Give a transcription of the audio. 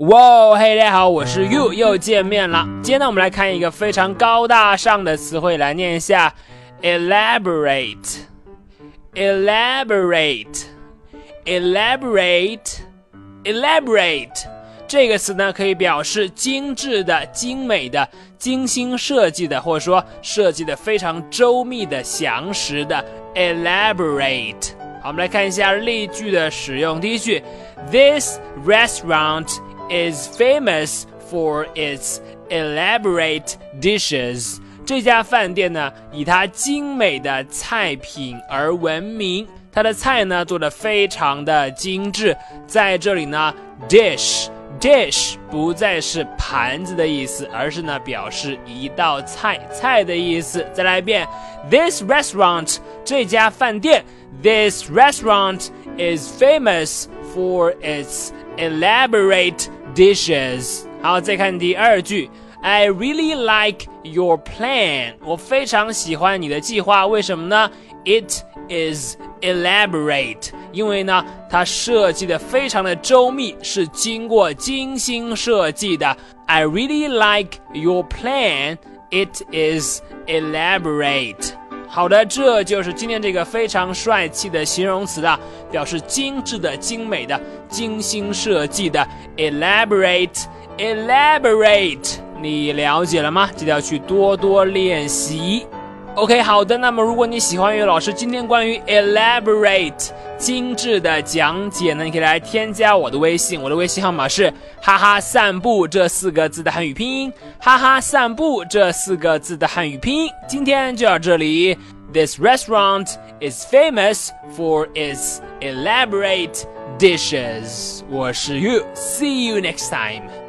哇，嘿，大家好，我是 You，又见面了。今天呢，我们来看一个非常高大上的词汇，来念一下：elaborate，elaborate，elaborate，elaborate。这个词呢，可以表示精致的、精美的、精心设计的，或者说设计的非常周密的、详实的。elaborate。好，我们来看一下例句的使用。第一句：This restaurant。Is famous for its elaborate dishes。这家饭店呢，以它精美的菜品而闻名。它的菜呢，做的非常的精致。在这里呢，dish dish 不再是盘子的意思，而是呢表示一道菜菜的意思。再来一遍，This restaurant 这家饭店，This restaurant is famous for its elaborate dishes。好，再看第二句，I really like your plan。我非常喜欢你的计划，为什么呢？It is elaborate，因为呢，它设计的非常的周密，是经过精心设计的。I really like your plan. It is elaborate. 好的，这就是今天这个非常帅气的形容词的，表示精致的、精美的、精心设计的。elaborate，elaborate，你了解了吗？记得要去多多练习。OK，好的。那么如果你喜欢于老师今天关于 elaborate 精致的讲解呢，你可以来添加我的微信，我的微信号码是哈哈散步这四个字的汉语拼音，哈哈散步这四个字的汉语拼音。今天就到这里。This restaurant is famous for its elaborate dishes. 我是 You，see you next time.